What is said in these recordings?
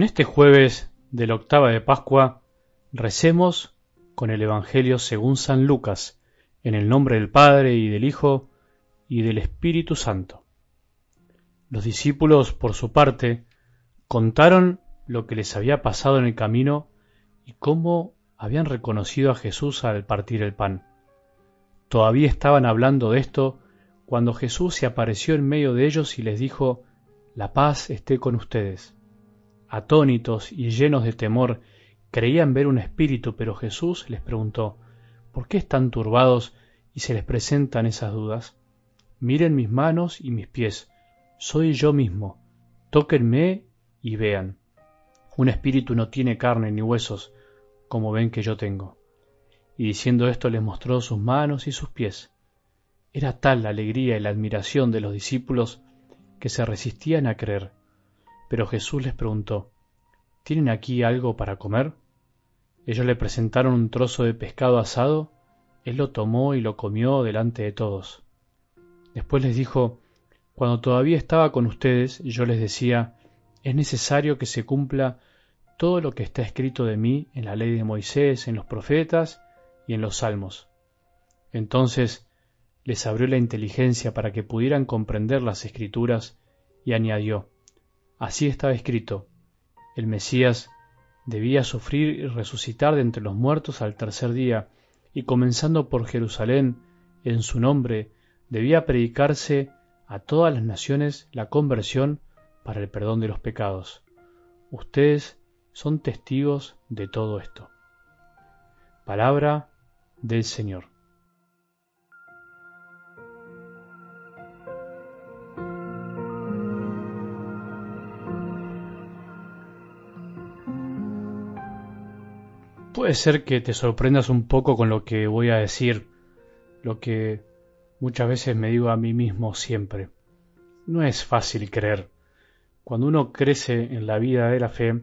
En este jueves de la octava de Pascua recemos con el Evangelio según San Lucas, en el nombre del Padre y del Hijo y del Espíritu Santo. Los discípulos, por su parte, contaron lo que les había pasado en el camino y cómo habían reconocido a Jesús al partir el pan. Todavía estaban hablando de esto cuando Jesús se apareció en medio de ellos y les dijo, La paz esté con ustedes. Atónitos y llenos de temor, creían ver un espíritu, pero Jesús les preguntó, ¿por qué están turbados y se les presentan esas dudas? Miren mis manos y mis pies, soy yo mismo, tóquenme y vean. Un espíritu no tiene carne ni huesos, como ven que yo tengo. Y diciendo esto les mostró sus manos y sus pies. Era tal la alegría y la admiración de los discípulos que se resistían a creer. Pero Jesús les preguntó, ¿Tienen aquí algo para comer? Ellos le presentaron un trozo de pescado asado, él lo tomó y lo comió delante de todos. Después les dijo, Cuando todavía estaba con ustedes, yo les decía, es necesario que se cumpla todo lo que está escrito de mí en la ley de Moisés, en los profetas y en los salmos. Entonces les abrió la inteligencia para que pudieran comprender las escrituras y añadió, así estaba escrito, el Mesías debía sufrir y resucitar de entre los muertos al tercer día, y comenzando por Jerusalén, en su nombre, debía predicarse a todas las naciones la conversión para el perdón de los pecados. Ustedes son testigos de todo esto. Palabra del Señor. Puede ser que te sorprendas un poco con lo que voy a decir, lo que muchas veces me digo a mí mismo siempre. No es fácil creer. Cuando uno crece en la vida de la fe,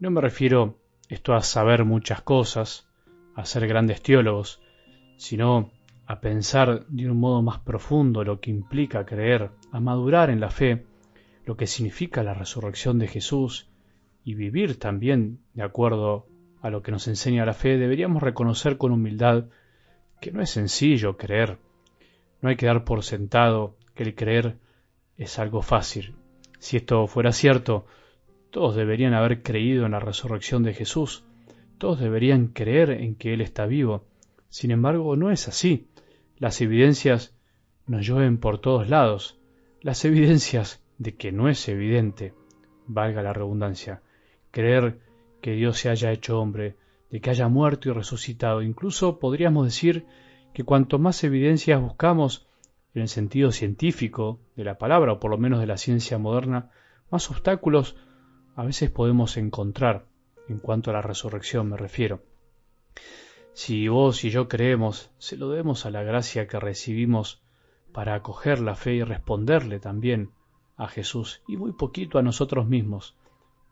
no me refiero esto a saber muchas cosas, a ser grandes teólogos, sino a pensar de un modo más profundo lo que implica creer, a madurar en la fe, lo que significa la resurrección de Jesús y vivir también de acuerdo a lo que nos enseña la fe, deberíamos reconocer con humildad que no es sencillo creer. No hay que dar por sentado que el creer es algo fácil. Si esto fuera cierto, todos deberían haber creído en la resurrección de Jesús, todos deberían creer en que Él está vivo. Sin embargo, no es así. Las evidencias nos llueven por todos lados, las evidencias de que no es evidente, valga la redundancia, creer que Dios se haya hecho hombre, de que haya muerto y resucitado. Incluso podríamos decir que cuanto más evidencias buscamos en el sentido científico de la palabra, o por lo menos de la ciencia moderna, más obstáculos a veces podemos encontrar en cuanto a la resurrección me refiero. Si vos y yo creemos, se lo debemos a la gracia que recibimos para acoger la fe y responderle también a Jesús y muy poquito a nosotros mismos,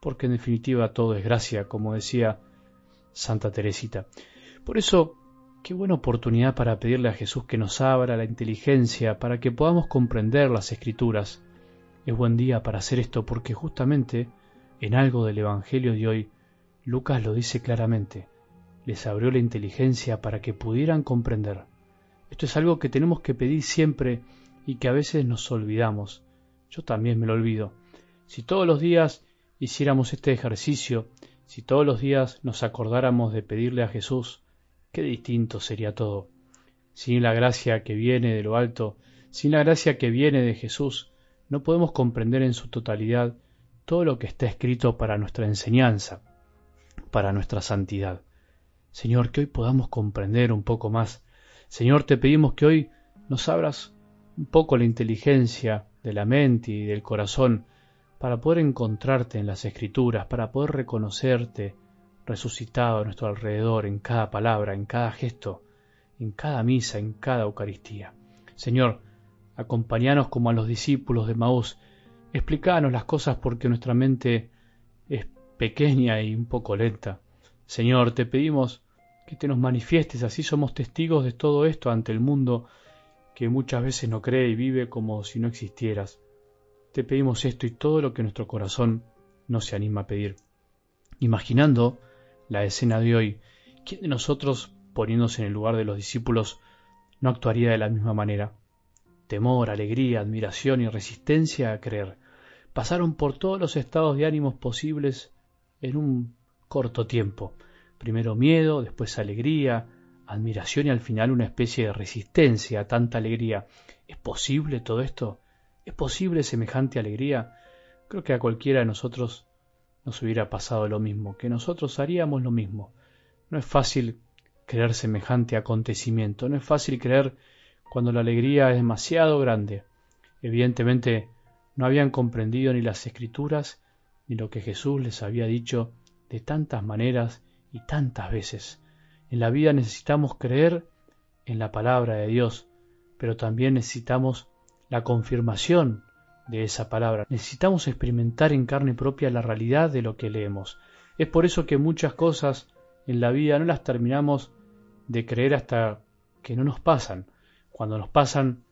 porque en definitiva todo es gracia, como decía Santa Teresita. Por eso, qué buena oportunidad para pedirle a Jesús que nos abra la inteligencia para que podamos comprender las escrituras. Es buen día para hacer esto porque justamente en algo del Evangelio de hoy, Lucas lo dice claramente, les abrió la inteligencia para que pudieran comprender. Esto es algo que tenemos que pedir siempre y que a veces nos olvidamos. Yo también me lo olvido. Si todos los días hiciéramos este ejercicio, si todos los días nos acordáramos de pedirle a Jesús, qué distinto sería todo. Sin la gracia que viene de lo alto, sin la gracia que viene de Jesús, no podemos comprender en su totalidad todo lo que está escrito para nuestra enseñanza, para nuestra santidad. Señor, que hoy podamos comprender un poco más. Señor, te pedimos que hoy nos abras un poco la inteligencia de la mente y del corazón para poder encontrarte en las escrituras, para poder reconocerte resucitado a nuestro alrededor en cada palabra, en cada gesto, en cada misa, en cada Eucaristía. Señor, acompáñanos como a los discípulos de Maús Explícanos las cosas porque nuestra mente es pequeña y un poco lenta. Señor, te pedimos que te nos manifiestes, así somos testigos de todo esto ante el mundo que muchas veces no cree y vive como si no existieras. Te pedimos esto y todo lo que nuestro corazón no se anima a pedir. Imaginando la escena de hoy, ¿quién de nosotros, poniéndose en el lugar de los discípulos, no actuaría de la misma manera? Temor, alegría, admiración y resistencia a creer. Pasaron por todos los estados de ánimos posibles en un corto tiempo. Primero miedo, después alegría, admiración y al final una especie de resistencia a tanta alegría. ¿Es posible todo esto? ¿Es posible semejante alegría? Creo que a cualquiera de nosotros nos hubiera pasado lo mismo, que nosotros haríamos lo mismo. No es fácil creer semejante acontecimiento, no es fácil creer cuando la alegría es demasiado grande. Evidentemente no habían comprendido ni las escrituras ni lo que Jesús les había dicho de tantas maneras y tantas veces. En la vida necesitamos creer en la palabra de Dios, pero también necesitamos la confirmación de esa palabra. Necesitamos experimentar en carne propia la realidad de lo que leemos. Es por eso que muchas cosas en la vida no las terminamos de creer hasta que no nos pasan. Cuando nos pasan,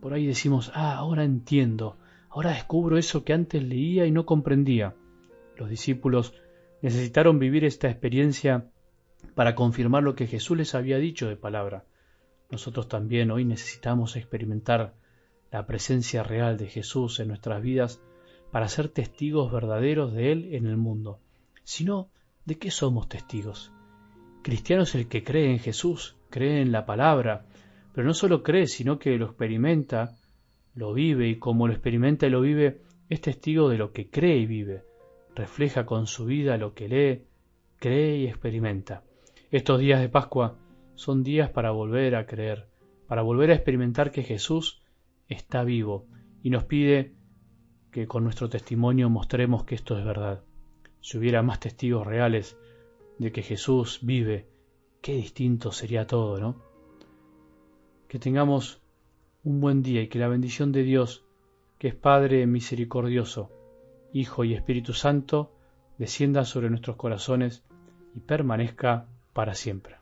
por ahí decimos, ah, ahora entiendo, ahora descubro eso que antes leía y no comprendía. Los discípulos necesitaron vivir esta experiencia para confirmar lo que Jesús les había dicho de palabra. Nosotros también hoy necesitamos experimentar la presencia real de Jesús en nuestras vidas para ser testigos verdaderos de Él en el mundo. Si no, ¿de qué somos testigos? Cristiano es el que cree en Jesús, cree en la palabra, pero no solo cree, sino que lo experimenta, lo vive y como lo experimenta y lo vive, es testigo de lo que cree y vive, refleja con su vida lo que lee, cree y experimenta. Estos días de Pascua son días para volver a creer, para volver a experimentar que Jesús está vivo y nos pide que con nuestro testimonio mostremos que esto es verdad. Si hubiera más testigos reales de que Jesús vive, qué distinto sería todo, ¿no? Que tengamos un buen día y que la bendición de Dios, que es Padre misericordioso, Hijo y Espíritu Santo, descienda sobre nuestros corazones y permanezca para siempre.